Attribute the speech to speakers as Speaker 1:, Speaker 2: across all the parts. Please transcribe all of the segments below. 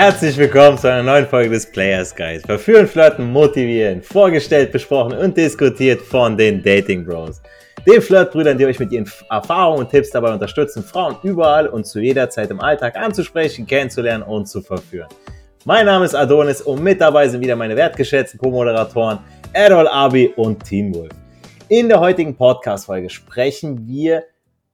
Speaker 1: Herzlich willkommen zu einer neuen Folge des Players Guys. Verführen, flirten, motivieren, vorgestellt, besprochen und diskutiert von den Dating Bros. Den Flirtbrüdern, die euch mit ihren Erfahrungen und Tipps dabei unterstützen, Frauen überall und zu jeder Zeit im Alltag anzusprechen, kennenzulernen und zu verführen. Mein Name ist Adonis und mit dabei sind wieder meine wertgeschätzten Co-Moderatoren Errol Abi und Teen Wolf. In der heutigen Podcast-Folge sprechen wir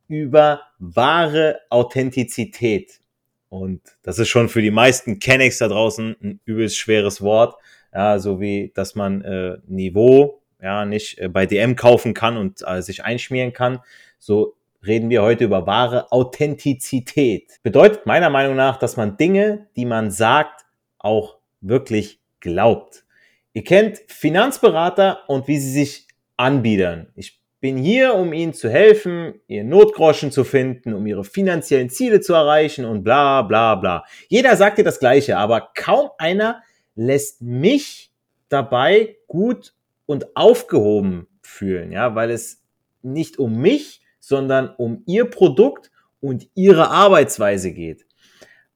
Speaker 1: über wahre Authentizität. Und das ist schon für die meisten Kennex da draußen ein übelst schweres Wort. Ja, so wie, dass man äh, Niveau ja nicht äh, bei DM kaufen kann und äh, sich einschmieren kann. So reden wir heute über wahre Authentizität. Bedeutet meiner Meinung nach, dass man Dinge, die man sagt, auch wirklich glaubt. Ihr kennt Finanzberater und wie sie sich anbiedern. Ich bin hier, um Ihnen zu helfen, Ihr Notgroschen zu finden, um Ihre finanziellen Ziele zu erreichen und bla bla bla. Jeder sagt dir das Gleiche, aber kaum einer lässt mich dabei gut und aufgehoben fühlen, ja, weil es nicht um mich, sondern um Ihr Produkt und Ihre Arbeitsweise geht.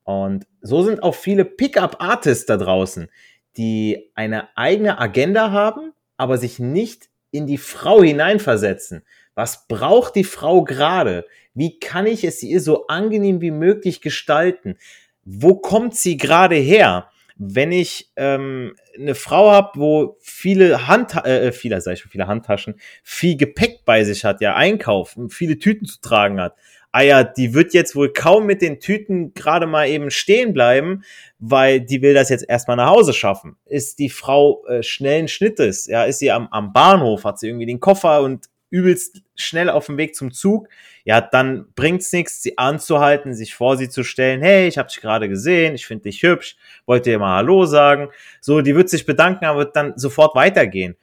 Speaker 1: Und so sind auch viele Pickup-Artists da draußen, die eine eigene Agenda haben, aber sich nicht in die Frau hineinversetzen. Was braucht die Frau gerade? Wie kann ich es ihr so angenehm wie möglich gestalten? Wo kommt sie gerade her? Wenn ich ähm, eine Frau habe, wo viele Hand, äh, äh, viele, sag ich schon, viele Handtaschen, viel Gepäck bei sich hat, ja, einkaufen, viele Tüten zu tragen hat, ah ja, die wird jetzt wohl kaum mit den Tüten gerade mal eben stehen bleiben, weil die will das jetzt erstmal nach Hause schaffen. Ist die Frau äh, schnellen Schnittes, ja, ist sie am, am Bahnhof, hat sie irgendwie den Koffer und übelst schnell auf dem Weg zum Zug, ja, dann bringt's nichts, sie anzuhalten, sich vor sie zu stellen, hey, ich habe dich gerade gesehen, ich finde dich hübsch, wollte dir mal Hallo sagen. So, die wird sich bedanken, aber wird dann sofort weitergehen.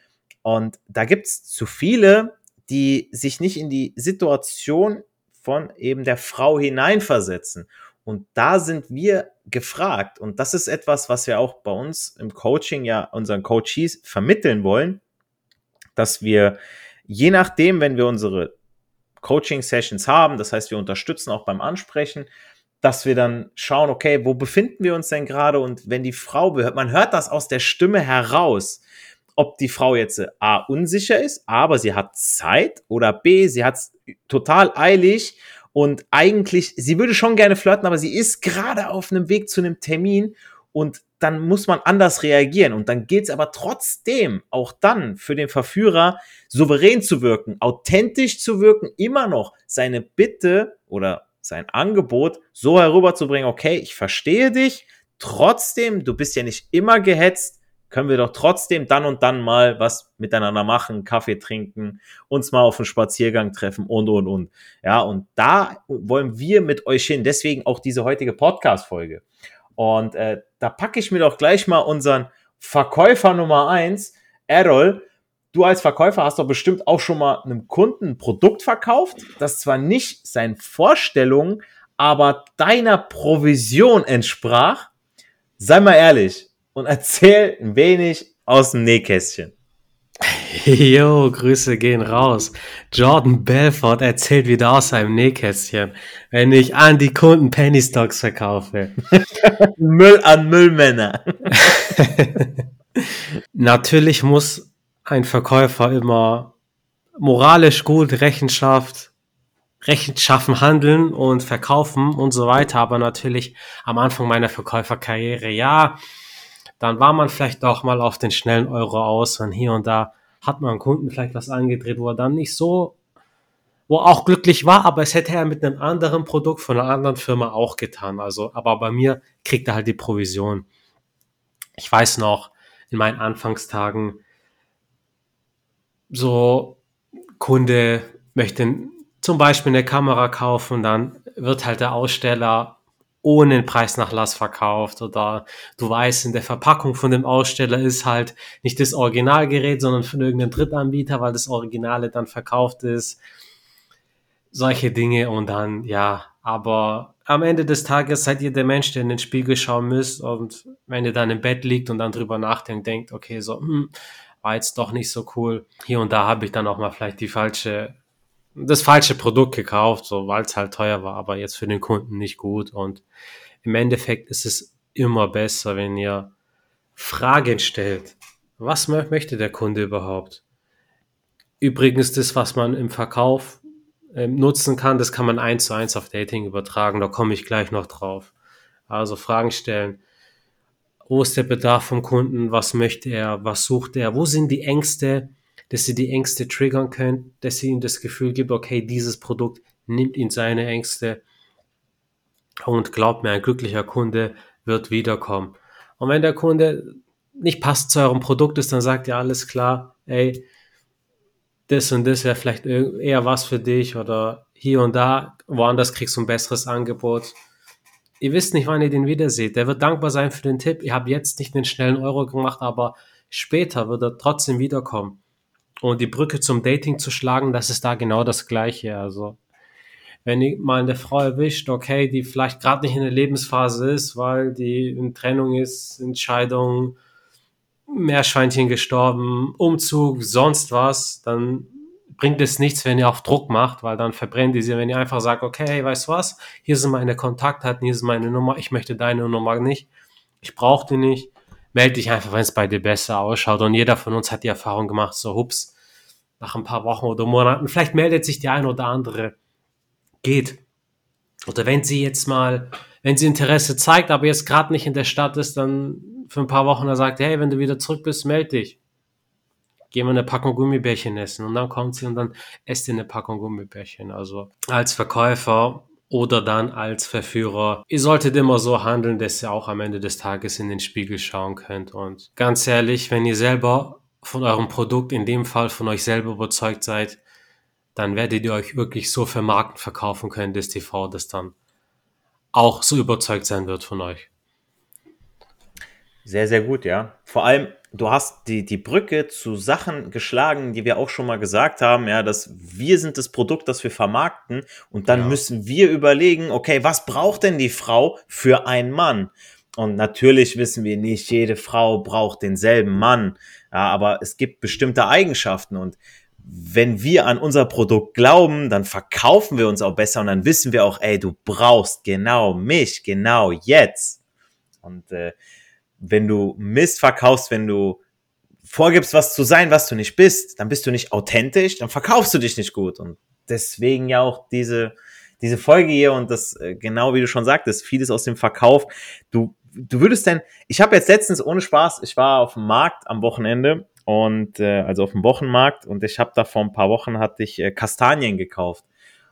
Speaker 1: Und da gibt's zu viele, die sich nicht in die Situation von eben der Frau hineinversetzen. Und da sind wir gefragt. Und das ist etwas, was wir auch bei uns im Coaching ja unseren Coaches vermitteln wollen, dass wir je nachdem, wenn wir unsere Coaching-Sessions haben, das heißt, wir unterstützen auch beim Ansprechen, dass wir dann schauen, okay, wo befinden wir uns denn gerade? Und wenn die Frau, man hört das aus der Stimme heraus, ob die Frau jetzt A unsicher ist, aber sie hat Zeit oder B, sie hat total eilig und eigentlich, sie würde schon gerne flirten, aber sie ist gerade auf einem Weg zu einem Termin und dann muss man anders reagieren. Und dann geht es aber trotzdem auch dann für den Verführer souverän zu wirken, authentisch zu wirken, immer noch seine Bitte oder sein Angebot so herüberzubringen, okay, ich verstehe dich, trotzdem, du bist ja nicht immer gehetzt, können wir doch trotzdem dann und dann mal was miteinander machen, Kaffee trinken, uns mal auf einen Spaziergang treffen und, und, und. Ja, und da wollen wir mit euch hin. Deswegen auch diese heutige Podcast-Folge. Und äh, da packe ich mir doch gleich mal unseren Verkäufer Nummer eins, Errol. Du als Verkäufer hast doch bestimmt auch schon mal einem Kunden ein Produkt verkauft, das zwar nicht seinen Vorstellungen, aber deiner Provision entsprach. Sei mal ehrlich, und erzähl ein wenig aus dem Nähkästchen.
Speaker 2: Jo, Grüße gehen raus. Jordan Belfort erzählt wieder aus seinem Nähkästchen, wenn ich an die Kunden Penny Stocks verkaufe.
Speaker 1: Müll an Müllmänner.
Speaker 2: Natürlich muss ein Verkäufer immer moralisch gut Rechenschaft, Rechenschaffen handeln und verkaufen und so weiter. Aber natürlich am Anfang meiner Verkäuferkarriere, ja, dann war man vielleicht auch mal auf den schnellen Euro aus und hier und da hat man Kunden vielleicht was angedreht, wo er dann nicht so, wo er auch glücklich war, aber es hätte er mit einem anderen Produkt von einer anderen Firma auch getan. Also, aber bei mir kriegt er halt die Provision. Ich weiß noch, in meinen Anfangstagen, so Kunde möchte zum Beispiel eine Kamera kaufen, dann wird halt der Aussteller ohne Preisnachlass verkauft oder du weißt, in der Verpackung von dem Aussteller ist halt nicht das Originalgerät, sondern von irgendeinem Drittanbieter, weil das Originale dann verkauft ist. Solche Dinge und dann, ja, aber am Ende des Tages seid ihr der Mensch, der in den Spiegel schauen müsst und wenn ihr dann im Bett liegt und dann drüber nachdenkt, denkt, okay, so, hm, war jetzt doch nicht so cool. Hier und da habe ich dann auch mal vielleicht die falsche das falsche Produkt gekauft, so weil es halt teuer war, aber jetzt für den Kunden nicht gut. Und im Endeffekt ist es immer besser, wenn ihr Fragen stellt. Was möchte der Kunde überhaupt? Übrigens, das, was man im Verkauf äh, nutzen kann, das kann man eins zu eins auf Dating übertragen. Da komme ich gleich noch drauf. Also Fragen stellen. Wo ist der Bedarf vom Kunden? Was möchte er? Was sucht er? Wo sind die Ängste? Dass sie die Ängste triggern können, dass sie ihm das Gefühl gibt, okay, dieses Produkt nimmt ihn seine Ängste. Und glaubt mir, ein glücklicher Kunde wird wiederkommen. Und wenn der Kunde nicht passt zu eurem Produkt ist, dann sagt ihr alles klar, ey, das und das wäre vielleicht eher was für dich oder hier und da, woanders kriegst du ein besseres Angebot. Ihr wisst nicht, wann ihr den wieder seht. Der wird dankbar sein für den Tipp. Ihr habt jetzt nicht den schnellen Euro gemacht, aber später wird er trotzdem wiederkommen. Und die Brücke zum Dating zu schlagen, das ist da genau das Gleiche. Also wenn ihr mal eine Frau erwischt, okay, die vielleicht gerade nicht in der Lebensphase ist, weil die in Trennung ist, Entscheidung, Meerschweinchen gestorben, Umzug, sonst was, dann bringt es nichts, wenn ihr auf Druck macht, weil dann verbrennt ihr sie. Wenn ihr einfach sagt, okay, hey, weißt du was, hier sind meine Kontaktdaten, hier ist meine Nummer, ich möchte deine Nummer nicht, ich brauche die nicht, melde dich einfach, wenn es bei dir besser ausschaut. Und jeder von uns hat die Erfahrung gemacht, so hups, nach ein paar Wochen oder Monaten, vielleicht meldet sich die ein oder andere geht. Oder wenn sie jetzt mal, wenn sie Interesse zeigt, aber jetzt gerade nicht in der Stadt ist, dann für ein paar Wochen da sagt, hey, wenn du wieder zurück bist, melde dich. Gehen wir eine Packung Gummibärchen essen und dann kommt sie und dann esst ihr eine Packung Gummibärchen. Also als Verkäufer oder dann als Verführer. Ihr solltet immer so handeln, dass ihr auch am Ende des Tages in den Spiegel schauen könnt. Und ganz ehrlich, wenn ihr selber von eurem Produkt, in dem Fall von euch selber überzeugt seid, dann werdet ihr euch wirklich so vermarkten verkaufen können, dass die Frau das dann auch so überzeugt sein wird von euch.
Speaker 1: Sehr, sehr gut, ja. Vor allem, du hast die, die Brücke zu Sachen geschlagen, die wir auch schon mal gesagt haben, ja, dass wir sind das Produkt, das wir vermarkten und dann ja. müssen wir überlegen, okay, was braucht denn die Frau für einen Mann? Und natürlich wissen wir nicht, jede Frau braucht denselben Mann, ja, aber es gibt bestimmte Eigenschaften und wenn wir an unser Produkt glauben, dann verkaufen wir uns auch besser und dann wissen wir auch, ey, du brauchst genau mich, genau jetzt. Und äh, wenn du Mist verkaufst, wenn du vorgibst, was zu sein, was du nicht bist, dann bist du nicht authentisch, dann verkaufst du dich nicht gut. Und deswegen ja auch diese, diese Folge hier und das, äh, genau wie du schon sagtest, vieles aus dem Verkauf. Du, du würdest denn, ich habe jetzt letztens ohne Spaß, ich war auf dem Markt am Wochenende und äh, also auf dem Wochenmarkt und ich habe da vor ein paar Wochen hatte ich äh, Kastanien gekauft.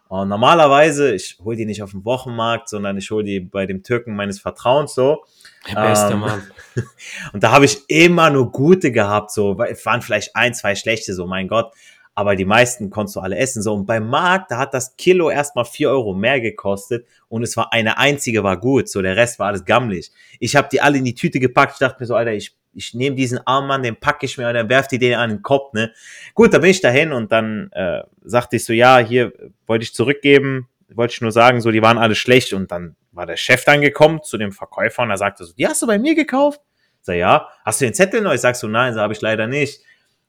Speaker 1: Und normalerweise, ich hole die nicht auf dem Wochenmarkt, sondern ich hole die bei dem Türken meines Vertrauens so.
Speaker 2: Der beste ähm, Mann.
Speaker 1: Und da habe ich immer nur gute gehabt, so, es waren vielleicht ein, zwei schlechte, so, mein Gott. Aber die meisten konntest du alle essen. So, und beim Markt, da hat das Kilo erstmal vier Euro mehr gekostet und es war eine einzige war gut. So, der Rest war alles gammelig. Ich habe die alle in die Tüte gepackt. Ich dachte mir so, Alter, ich ich nehme diesen Armband, den packe ich mir und dann werft die den an den Kopf, ne? Gut, da bin ich dahin und dann äh, sagte ich so, ja, hier wollte ich zurückgeben, wollte ich nur sagen, so, die waren alle schlecht und dann war der Chef dann gekommen zu dem Verkäufer und er sagte so, die hast du bei mir gekauft? Ich sag, ja, hast du den Zettel noch? Ich sag so, nein, so habe ich leider nicht.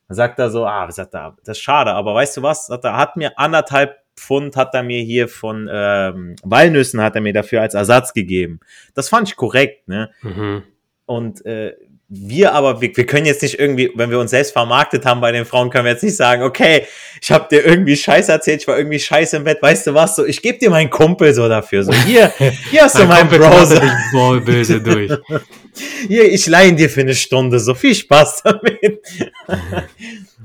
Speaker 1: Dann sagt er so, ah, sagt er, das ist schade, aber weißt du was? Sagt er, hat mir anderthalb Pfund hat er mir hier von ähm, Walnüssen hat er mir dafür als Ersatz gegeben. Das fand ich korrekt, ne? Mhm. Und äh, wir aber, wir, wir können jetzt nicht irgendwie, wenn wir uns selbst vermarktet haben bei den Frauen, können wir jetzt nicht sagen, okay, ich habe dir irgendwie Scheiße erzählt, ich war irgendwie Scheiße im Bett, weißt du was, so, ich gebe dir meinen Kumpel so dafür, so, hier, hier hast du meinen Browser.
Speaker 2: Dich böse durch.
Speaker 1: hier, ich leihe dir für eine Stunde, so viel Spaß damit.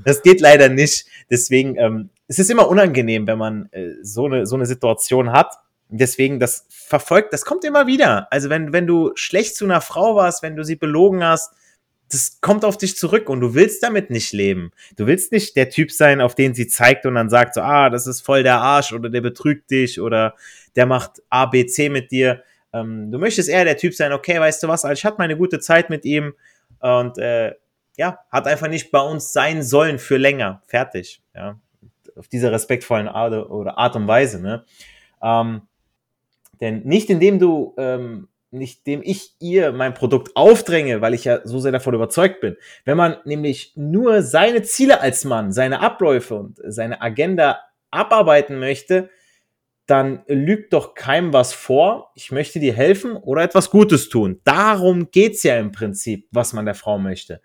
Speaker 1: das geht leider nicht, deswegen, ähm, es ist immer unangenehm, wenn man äh, so eine so eine Situation hat, deswegen, das verfolgt, das kommt immer wieder. Also wenn, wenn du schlecht zu einer Frau warst, wenn du sie belogen hast, das kommt auf dich zurück und du willst damit nicht leben. Du willst nicht der Typ sein, auf den sie zeigt und dann sagt so, ah, das ist voll der Arsch oder der betrügt dich oder der macht A, B, C mit dir. Ähm, du möchtest eher der Typ sein, okay, weißt du was, also ich hatte meine gute Zeit mit ihm und äh, ja, hat einfach nicht bei uns sein sollen für länger. Fertig. Ja. Auf dieser respektvollen Art oder Art und Weise. Ne? Ähm, denn nicht indem du, ähm, nicht indem ich ihr mein Produkt aufdränge, weil ich ja so sehr davon überzeugt bin. Wenn man nämlich nur seine Ziele als Mann, seine Abläufe und seine Agenda abarbeiten möchte, dann lügt doch keinem was vor. Ich möchte dir helfen oder etwas Gutes tun. Darum geht's ja im Prinzip, was man der Frau möchte.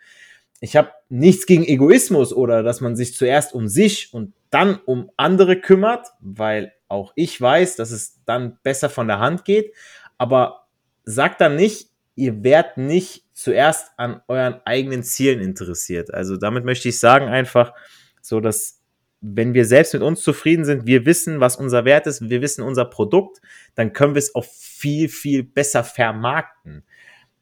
Speaker 1: Ich habe nichts gegen Egoismus oder dass man sich zuerst um sich und dann um andere kümmert, weil auch ich weiß, dass es dann besser von der Hand geht. Aber sagt dann nicht, ihr werdet nicht zuerst an euren eigenen Zielen interessiert. Also damit möchte ich sagen einfach so, dass wenn wir selbst mit uns zufrieden sind, wir wissen, was unser Wert ist, wir wissen unser Produkt, dann können wir es auch viel, viel besser vermarkten.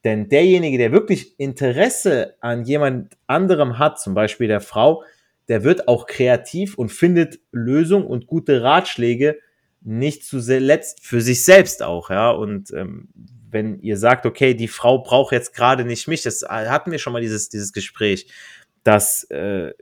Speaker 1: Denn derjenige, der wirklich Interesse an jemand anderem hat, zum Beispiel der Frau, der wird auch kreativ und findet Lösungen und gute Ratschläge nicht zuletzt für sich selbst auch, ja. Und ähm, wenn ihr sagt, okay, die Frau braucht jetzt gerade nicht mich, das hatten wir schon mal dieses, dieses Gespräch, dass äh,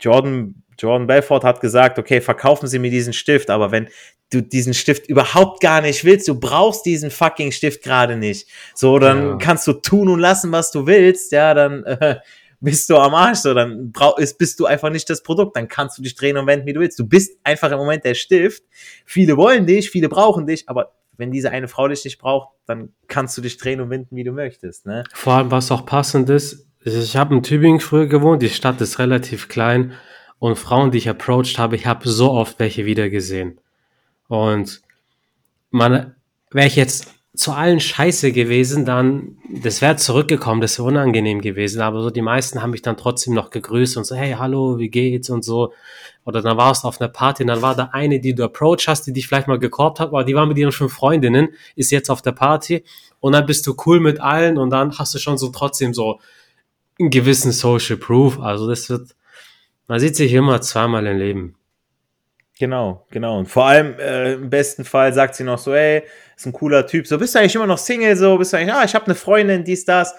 Speaker 1: Jordan Jordan Belfort hat gesagt, okay, verkaufen Sie mir diesen Stift, aber wenn du diesen Stift überhaupt gar nicht willst, du brauchst diesen fucking Stift gerade nicht. So, dann ja. kannst du tun und lassen, was du willst, ja, dann äh, bist du am Arsch, so, dann brauch, ist, bist du einfach nicht das Produkt, dann kannst du dich drehen und wenden, wie du willst. Du bist einfach im Moment der Stift. Viele wollen dich, viele brauchen dich, aber wenn diese eine Frau dich nicht braucht, dann kannst du dich drehen und wenden, wie du möchtest. Ne?
Speaker 2: Vor allem, was auch passend ist, ich habe in Tübingen früher gewohnt, die Stadt ist relativ klein und Frauen, die ich approached habe, ich habe so oft welche wiedergesehen. Und man, wäre ich jetzt zu allen scheiße gewesen, dann, das wäre zurückgekommen, das wäre unangenehm gewesen, aber so die meisten haben mich dann trotzdem noch gegrüßt und so, hey, hallo, wie geht's und so. Oder dann warst du auf einer Party und dann war da eine, die du approach hast, die dich vielleicht mal gekorbt hat, aber die war mit ihren fünf Freundinnen, ist jetzt auf der Party und dann bist du cool mit allen und dann hast du schon so trotzdem so einen gewissen Social Proof. Also das wird, man sieht sich immer zweimal im Leben.
Speaker 1: Genau, genau. Und vor allem äh, im besten Fall sagt sie noch so, ey, ist ein cooler Typ. So, bist du eigentlich immer noch Single? So, bist du eigentlich, ah, ich habe eine Freundin, dies, das.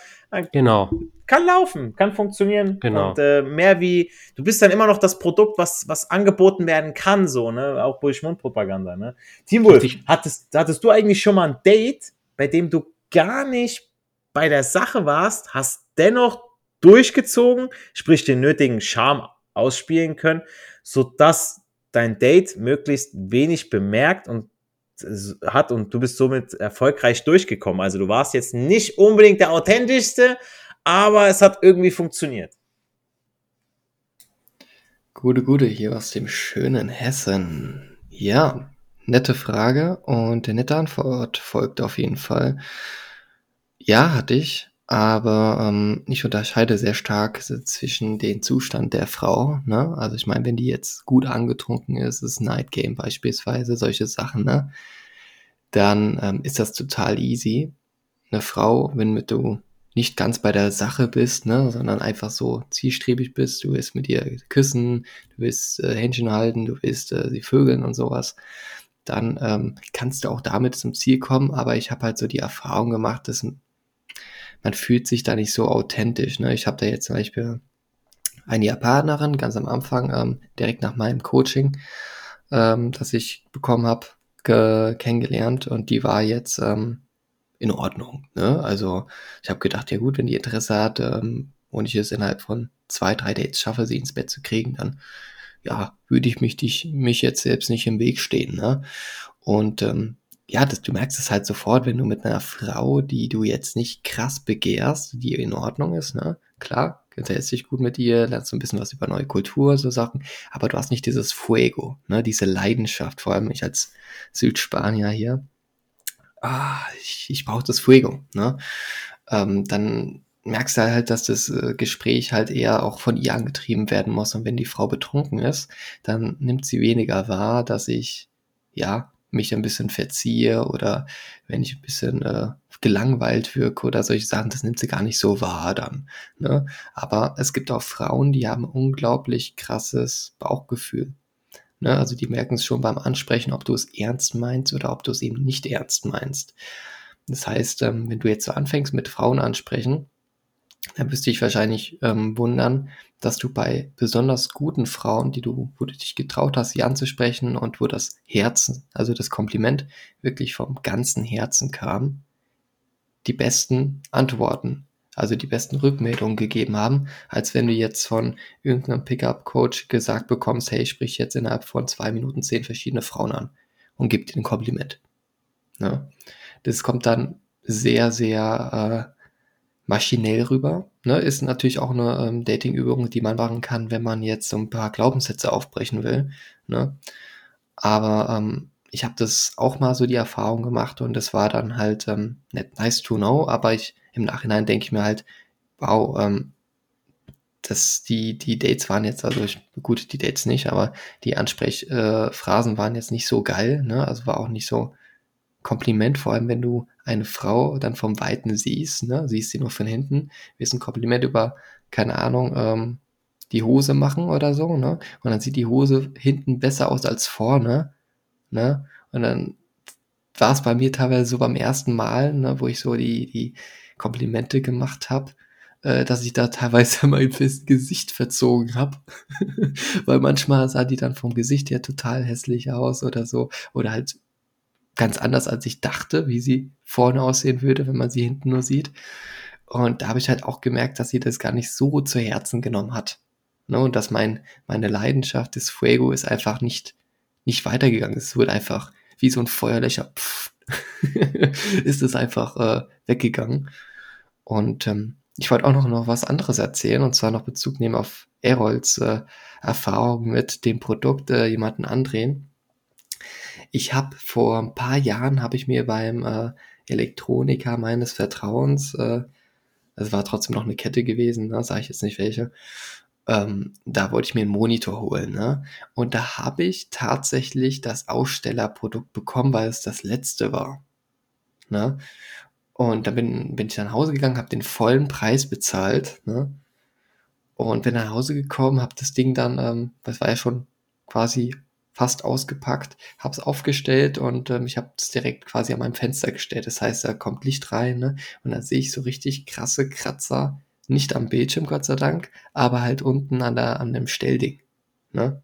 Speaker 2: Genau.
Speaker 1: Kann laufen, kann funktionieren.
Speaker 2: Genau.
Speaker 1: Und äh, mehr wie, du bist dann immer noch das Produkt, was, was angeboten werden kann, so, ne? Auch durch Mundpropaganda, ne? Teamwolf, hattest, hattest du eigentlich schon mal ein Date, bei dem du gar nicht bei der Sache warst, hast dennoch durchgezogen, sprich den nötigen Charme ausspielen können, so dass dein Date möglichst wenig bemerkt und hat und du bist somit erfolgreich durchgekommen. Also du warst jetzt nicht unbedingt der authentischste, aber es hat irgendwie funktioniert.
Speaker 3: Gute, gute, hier aus dem schönen Hessen. Ja, nette Frage und der nette Antwort folgt auf jeden Fall. Ja, hatte ich aber ähm, ich unterscheide sehr stark zwischen den Zustand der Frau, ne? Also ich meine, wenn die jetzt gut angetrunken ist, ist Night Game beispielsweise, solche Sachen, ne? Dann ähm, ist das total easy. Eine Frau, wenn mit du nicht ganz bei der Sache bist, ne, sondern einfach so zielstrebig bist, du willst mit ihr küssen, du willst äh, Händchen halten, du willst äh, sie vögeln und sowas, dann ähm, kannst du auch damit zum Ziel kommen. Aber ich habe halt so die Erfahrung gemacht, dass man fühlt sich da nicht so authentisch. Ne? Ich habe da jetzt zum Beispiel eine Japanerin ganz am Anfang, ähm, direkt nach meinem Coaching, ähm, das ich bekommen habe, kennengelernt und die war jetzt ähm, in Ordnung. Ne? Also ich habe gedacht, ja gut, wenn die Interesse hat ähm, und ich es innerhalb von zwei, drei Dates schaffe, sie ins Bett zu kriegen, dann ja, würde ich mich, dich, mich jetzt selbst nicht im Weg stehen. Ne? Und ähm, ja, das, du merkst es halt sofort, wenn du mit einer Frau, die du jetzt nicht krass begehrst, die in Ordnung ist, ne? Klar, unterhältst dich gut mit ihr, lernst ein bisschen was über neue Kultur, so Sachen, aber du hast nicht dieses Fuego, ne? Diese Leidenschaft, vor allem ich als Südspanier hier. Ah, ich, ich brauche das Fuego, ne? Ähm, dann merkst du halt, dass das äh, Gespräch halt eher auch von ihr angetrieben werden muss. Und wenn die Frau betrunken ist, dann nimmt sie weniger wahr, dass ich, ja, mich ein bisschen verziehe oder wenn ich ein bisschen äh, gelangweilt wirke oder solche Sachen, das nimmt sie gar nicht so wahr dann. Ne? Aber es gibt auch Frauen, die haben unglaublich krasses Bauchgefühl. Ne? Also die merken es schon beim Ansprechen, ob du es ernst meinst oder ob du es eben nicht ernst meinst. Das heißt, ähm, wenn du jetzt so anfängst mit Frauen ansprechen, dann wirst du dich wahrscheinlich ähm, wundern, dass du bei besonders guten Frauen, die du, wo du dich getraut hast, sie anzusprechen und wo das Herzen, also das Kompliment wirklich vom ganzen Herzen kam, die besten Antworten, also die besten Rückmeldungen gegeben haben, als wenn du jetzt von irgendeinem Pickup-Coach gesagt bekommst, hey, sprich jetzt innerhalb von zwei Minuten zehn verschiedene Frauen an. und gibt dir ein Kompliment. Ne? Das kommt dann sehr, sehr äh, maschinell rüber. Ne? Ist natürlich auch eine ähm, Dating-Übung, die man machen kann, wenn man jetzt so ein paar Glaubenssätze aufbrechen will. Ne? Aber ähm, ich habe das auch mal so die Erfahrung gemacht und das war dann halt ähm, nicht nice to know, aber ich im Nachhinein denke ich mir halt, wow, ähm, dass die, die Dates waren jetzt, also ich, gut, die Dates nicht, aber die Ansprechphrasen äh, waren jetzt nicht so geil, ne? Also war auch nicht so Kompliment, vor allem wenn du eine Frau dann vom Weiten siehst, ne? Siehst sie nur von hinten, wirst ein Kompliment über, keine Ahnung, ähm, die Hose machen oder so, ne? Und dann sieht die Hose hinten besser aus als vorne, ne? Und dann war es bei mir teilweise so beim ersten Mal, ne, wo ich so die, die Komplimente gemacht habe, äh, dass ich da teilweise mein Gesicht verzogen habe. Weil manchmal sah die dann vom Gesicht her total hässlich aus oder so. Oder halt ganz anders, als ich dachte, wie sie vorne aussehen würde, wenn man sie hinten nur sieht. Und da habe ich halt auch gemerkt, dass sie das gar nicht so zu Herzen genommen hat. Ne? Und dass mein, meine Leidenschaft des Fuego ist einfach nicht, nicht weitergegangen. Es wurde einfach wie so ein Feuerlöcher, pff, ist es einfach äh, weggegangen. Und ähm, ich wollte auch noch, noch was anderes erzählen und zwar noch Bezug nehmen auf Erolds äh, Erfahrung mit dem Produkt äh, jemanden andrehen. Ich habe vor ein paar Jahren habe ich mir beim äh, Elektroniker meines Vertrauens, äh, es war trotzdem noch eine Kette gewesen, ne, sage ich jetzt nicht welche, ähm, da wollte ich mir einen Monitor holen, ne? Und da habe ich tatsächlich das Ausstellerprodukt bekommen, weil es das letzte war. Ne? Und dann bin, bin ich nach Hause gegangen, habe den vollen Preis bezahlt. Ne? Und bin nach Hause gekommen, habe das Ding dann, ähm, das war ja schon quasi fast ausgepackt, habe es aufgestellt und ähm, ich habe es direkt quasi an meinem Fenster gestellt. Das heißt, da kommt Licht rein ne? und dann sehe ich so richtig krasse Kratzer, nicht am Bildschirm, Gott sei Dank, aber halt unten an, der, an dem Stellding. Ne?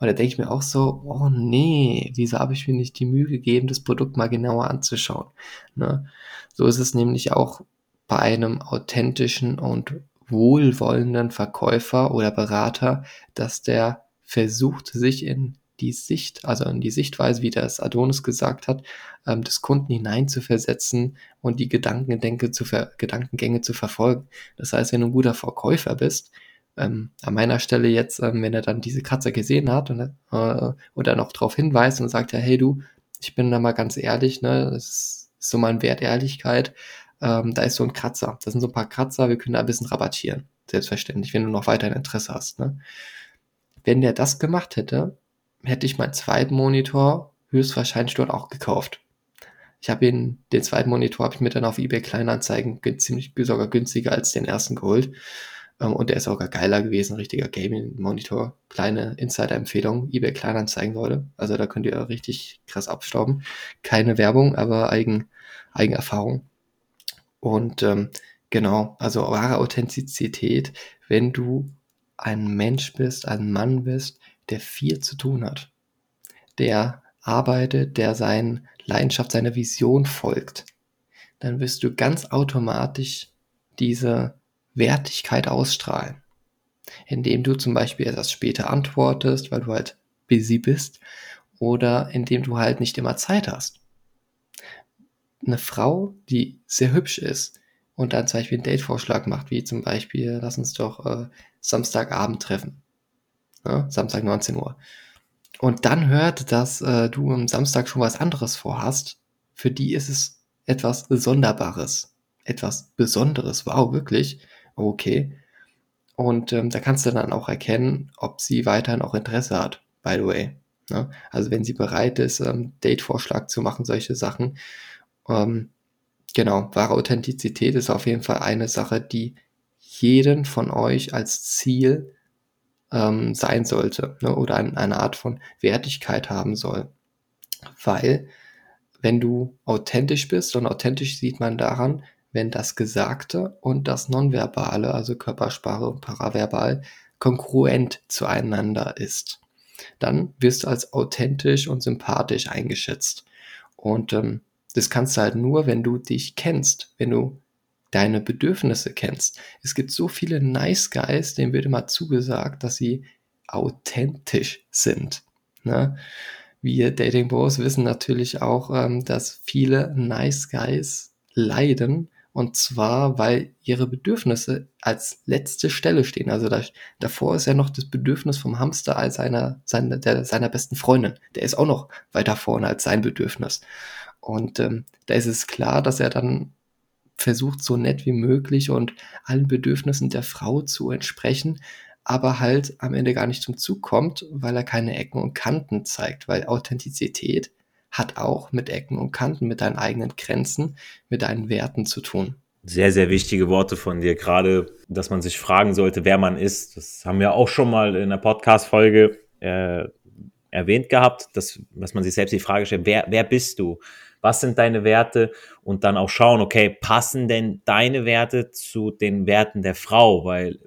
Speaker 3: Und da denke ich mir auch so, oh nee, wieso habe ich mir nicht die Mühe gegeben, das Produkt mal genauer anzuschauen? Ne? So ist es nämlich auch bei einem authentischen und wohlwollenden Verkäufer oder Berater, dass der versucht, sich in die Sicht, also in die Sichtweise, wie das Adonis gesagt hat, ähm, des Kunden hineinzuversetzen und die Gedankengänge zu, ver Gedankengänge zu verfolgen. Das heißt, wenn du ein guter Verkäufer bist, ähm, an meiner Stelle jetzt, ähm, wenn er dann diese Kratzer gesehen hat und, äh, oder noch darauf hinweist und sagt ja, hey du, ich bin da mal ganz ehrlich, ne, das ist so mein Wert Ehrlichkeit, ähm, da ist so ein Kratzer, das sind so ein paar Kratzer, wir können da ein bisschen rabattieren, selbstverständlich, wenn du noch weiterhin Interesse hast. Ne? Wenn der das gemacht hätte, hätte ich meinen zweiten Monitor höchstwahrscheinlich dort auch gekauft. Ich habe ihn, den zweiten Monitor habe ich mir dann auf eBay Kleinanzeigen ziemlich sogar günstiger als den ersten geholt. Ähm, und der ist sogar geiler gewesen, richtiger Gaming-Monitor. Kleine Insider-Empfehlung, eBay Kleinanzeigen, Leute. Also da könnt ihr richtig krass abstauben. Keine Werbung, aber Eigen, Eigenerfahrung. Und ähm, genau, also wahre Authentizität, wenn du ein Mensch bist, ein Mann bist, der viel zu tun hat, der arbeitet, der sein Leidenschaft, seiner Vision folgt, dann wirst du ganz automatisch diese Wertigkeit ausstrahlen. Indem du zum Beispiel etwas später antwortest, weil du halt busy bist, oder indem du halt nicht immer Zeit hast. Eine Frau, die sehr hübsch ist und dann zum Beispiel einen Datevorschlag macht, wie zum Beispiel, lass uns doch äh, Samstagabend treffen. Ja, Samstag 19 Uhr. Und dann hört, dass äh, du am Samstag schon was anderes vorhast. Für die ist es etwas Sonderbares, etwas Besonderes. Wow, wirklich okay. Und ähm, da kannst du dann auch erkennen, ob sie weiterhin auch Interesse hat, by the way. Ne? Also wenn sie bereit ist, ähm, Date-Vorschlag zu machen, solche Sachen. Ähm, genau, wahre Authentizität ist auf jeden Fall eine Sache, die jeden von euch als Ziel ähm, sein sollte ne? oder ein, eine Art von Wertigkeit haben soll. Weil wenn du authentisch bist, und authentisch sieht man daran, wenn das Gesagte und das Nonverbale, also Körpersprache und Paraverbal, kongruent zueinander ist. Dann wirst du als authentisch und sympathisch eingeschätzt. Und ähm, das kannst du halt nur, wenn du dich kennst, wenn du deine Bedürfnisse kennst. Es gibt so viele Nice Guys, denen wird immer zugesagt, dass sie authentisch sind. Ne? wir Dating Bros wissen natürlich auch, ähm, dass viele Nice Guys leiden. Und zwar, weil ihre Bedürfnisse als letzte Stelle stehen. Also da, davor ist ja noch das Bedürfnis vom Hamster als seiner, seiner, der, seiner besten Freundin. Der ist auch noch weiter vorne als sein Bedürfnis. Und ähm, da ist es klar, dass er dann versucht, so nett wie möglich und allen Bedürfnissen der Frau zu entsprechen, aber halt am Ende gar nicht zum Zug kommt, weil er keine Ecken und Kanten zeigt, weil Authentizität hat auch mit Ecken und Kanten, mit deinen eigenen Grenzen, mit deinen Werten zu tun.
Speaker 1: Sehr, sehr wichtige Worte von dir, gerade, dass man sich fragen sollte, wer man ist. Das haben wir auch schon mal in der Podcast-Folge äh, erwähnt gehabt, dass, dass man sich selbst die Frage stellt, wer, wer bist du? Was sind deine Werte? Und dann auch schauen, okay, passen denn deine Werte zu den Werten der Frau? Weil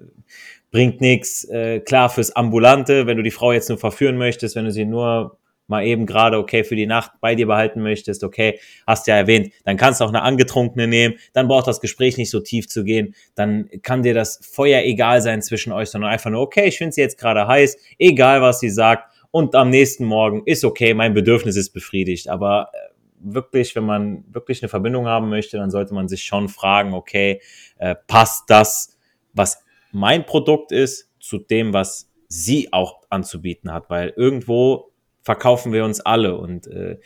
Speaker 1: bringt nichts. Äh, klar, fürs Ambulante, wenn du die Frau jetzt nur verführen möchtest, wenn du sie nur mal eben gerade, okay, für die Nacht bei dir behalten möchtest, okay, hast ja erwähnt, dann kannst du auch eine angetrunkene nehmen, dann braucht das Gespräch nicht so tief zu gehen, dann kann dir das Feuer egal sein zwischen euch, sondern einfach nur, okay, ich finde sie jetzt gerade heiß, egal was sie sagt, und am nächsten Morgen ist okay, mein Bedürfnis ist befriedigt, aber äh, wirklich, wenn man wirklich eine Verbindung haben möchte, dann sollte man sich schon fragen, okay, äh, passt das, was mein Produkt ist, zu dem, was sie auch anzubieten hat, weil irgendwo verkaufen wir uns alle und äh,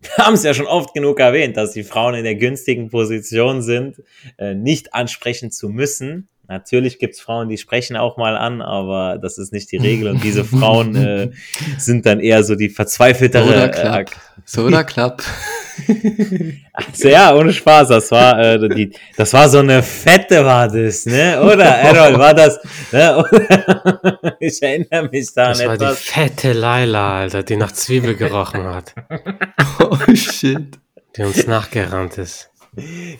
Speaker 1: wir haben es ja schon oft genug erwähnt, dass die Frauen in der günstigen Position sind, äh, nicht ansprechen zu müssen, Natürlich gibt's Frauen, die sprechen auch mal an, aber das ist nicht die Regel und diese Frauen äh, sind dann eher so die verzweifeltere.
Speaker 3: Oder klapp. Äh, so oder klapp.
Speaker 1: Also ja, ohne Spaß, das war äh, die, das war so eine fette war das, ne? Oder Errol, war das, ne? ich erinnere mich da
Speaker 2: Das war etwas. die fette Laila, Alter, die nach Zwiebel gerochen hat.
Speaker 3: oh shit.
Speaker 2: Die uns nachgerannt ist.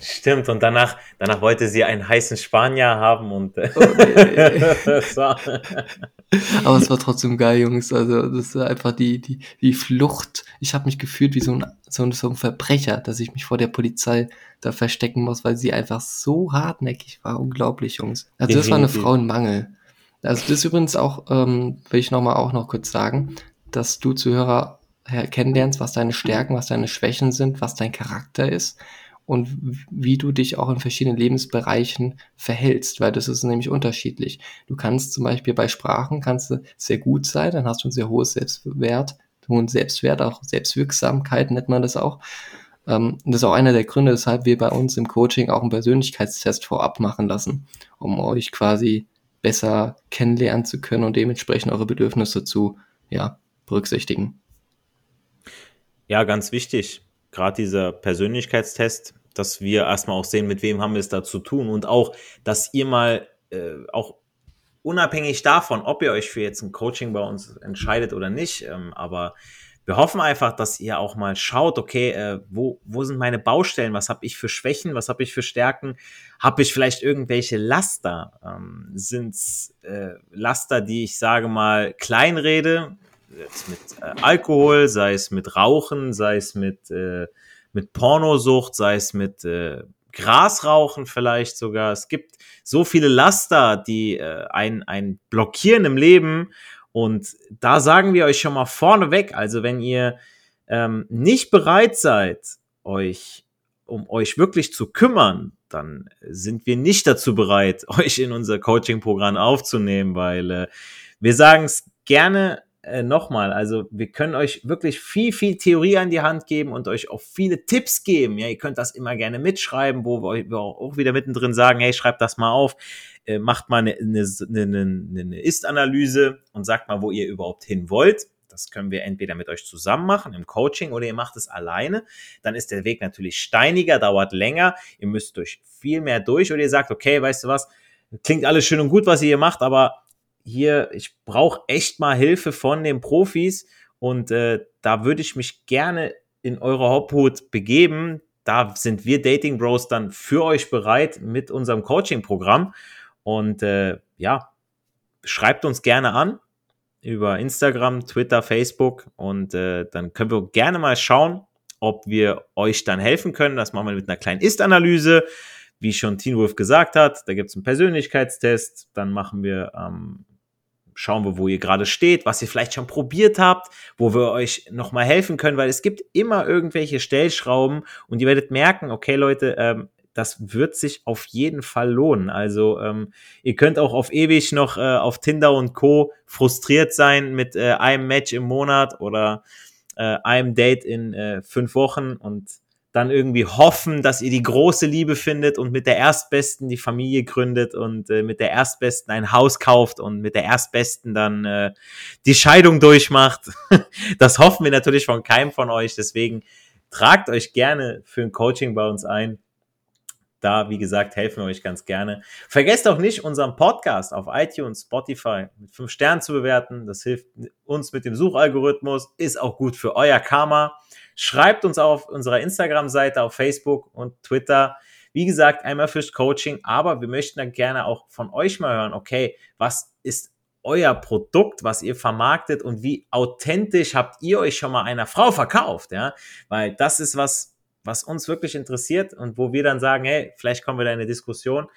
Speaker 1: Stimmt, und danach, danach wollte sie einen heißen Spanier haben und äh, oh,
Speaker 3: war Aber es war trotzdem geil, Jungs. Also das war einfach die, die, die Flucht. Ich habe mich gefühlt wie so ein, so, ein, so ein Verbrecher, dass ich mich vor der Polizei da verstecken muss, weil sie einfach so hartnäckig war. Unglaublich, Jungs. Also das war eine Frauenmangel. Also das ist übrigens auch, ähm, will ich nochmal auch noch kurz sagen, dass du Zuhörer kennenlernst, was deine Stärken, was deine Schwächen sind, was dein Charakter ist und wie du dich auch in verschiedenen Lebensbereichen verhältst, weil das ist nämlich unterschiedlich. Du kannst zum Beispiel bei Sprachen kannst du sehr gut sein, dann hast du ein sehr hohes Selbstwert, hohen Selbstwert, auch Selbstwirksamkeit nennt man das auch. Ähm, das ist auch einer der Gründe, weshalb wir bei uns im Coaching auch einen Persönlichkeitstest vorab machen lassen, um euch quasi besser kennenlernen zu können und dementsprechend eure Bedürfnisse zu ja, berücksichtigen.
Speaker 1: Ja, ganz wichtig gerade dieser Persönlichkeitstest, dass wir erstmal auch sehen, mit wem haben wir es da zu tun. Und auch, dass ihr mal äh, auch unabhängig davon, ob ihr euch für jetzt ein Coaching bei uns entscheidet oder nicht, ähm, aber wir hoffen einfach, dass ihr auch mal schaut, okay, äh, wo, wo sind meine Baustellen, was habe ich für Schwächen, was habe ich für Stärken, habe ich vielleicht irgendwelche Laster, ähm, sind äh, Laster, die ich sage mal kleinrede, jetzt mit äh, Alkohol, sei es mit Rauchen, sei es mit, äh, mit Pornosucht, sei es mit äh, Grasrauchen vielleicht sogar. Es gibt so viele Laster, die äh, ein, ein blockieren im Leben. Und da sagen wir euch schon mal vorneweg, also wenn ihr ähm, nicht bereit seid, euch um euch wirklich zu kümmern, dann sind wir nicht dazu bereit, euch in unser Coaching-Programm aufzunehmen, weil äh, wir sagen es gerne äh, nochmal, also wir können euch wirklich viel, viel Theorie an die Hand geben und euch auch viele Tipps geben. Ja, ihr könnt das immer gerne mitschreiben, wo wir auch wieder mittendrin sagen, hey, schreibt das mal auf, äh, macht mal eine, eine, eine, eine Ist-Analyse und sagt mal, wo ihr überhaupt hin wollt. Das können wir entweder mit euch zusammen machen im Coaching oder ihr macht es alleine. Dann ist der Weg natürlich steiniger, dauert länger. Ihr müsst durch viel mehr durch oder ihr sagt, okay, weißt du was, klingt alles schön und gut, was ihr hier macht, aber hier, ich brauche echt mal Hilfe von den Profis und äh, da würde ich mich gerne in eure Obhut begeben. Da sind wir Dating Bros dann für euch bereit mit unserem Coaching-Programm. Und äh, ja, schreibt uns gerne an über Instagram, Twitter, Facebook und äh, dann können wir gerne mal schauen, ob wir euch dann helfen können. Das machen wir mit einer kleinen Ist-Analyse. Wie schon Teen Wolf gesagt hat, da gibt es einen Persönlichkeitstest. Dann machen wir ähm, schauen wir, wo ihr gerade steht, was ihr vielleicht schon probiert habt, wo wir euch nochmal helfen können, weil es gibt immer irgendwelche Stellschrauben und ihr werdet merken, okay Leute, ähm, das wird sich auf jeden Fall lohnen. Also ähm, ihr könnt auch auf ewig noch äh, auf Tinder und Co. frustriert sein mit äh, einem Match im Monat oder äh, einem Date in äh, fünf Wochen und dann irgendwie hoffen, dass ihr die große Liebe findet und mit der Erstbesten die Familie gründet und äh, mit der Erstbesten ein Haus kauft und mit der Erstbesten dann äh, die Scheidung durchmacht. das hoffen wir natürlich von keinem von euch. Deswegen tragt euch gerne für ein Coaching bei uns ein. Da, wie gesagt, helfen wir euch ganz gerne. Vergesst auch nicht, unseren Podcast auf iTunes, Spotify mit fünf Sternen zu bewerten. Das hilft uns mit dem Suchalgorithmus, ist auch gut für euer Karma. Schreibt uns auf unserer Instagram-Seite, auf Facebook und Twitter. Wie gesagt, einmal fürs Coaching, aber wir möchten dann gerne auch von euch mal hören, okay, was ist euer Produkt, was ihr vermarktet und wie authentisch habt ihr euch schon mal einer Frau verkauft, ja? Weil das ist was, was uns wirklich interessiert und wo wir dann sagen, hey, vielleicht kommen wir da in eine Diskussion.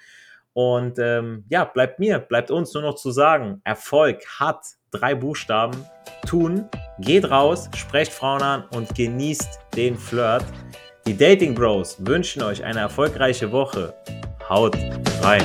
Speaker 1: Und ähm, ja, bleibt mir, bleibt uns nur noch zu sagen, Erfolg hat drei Buchstaben, tun, geht raus, sprecht Frauen an und genießt den Flirt. Die Dating Bros wünschen euch eine erfolgreiche Woche. Haut rein!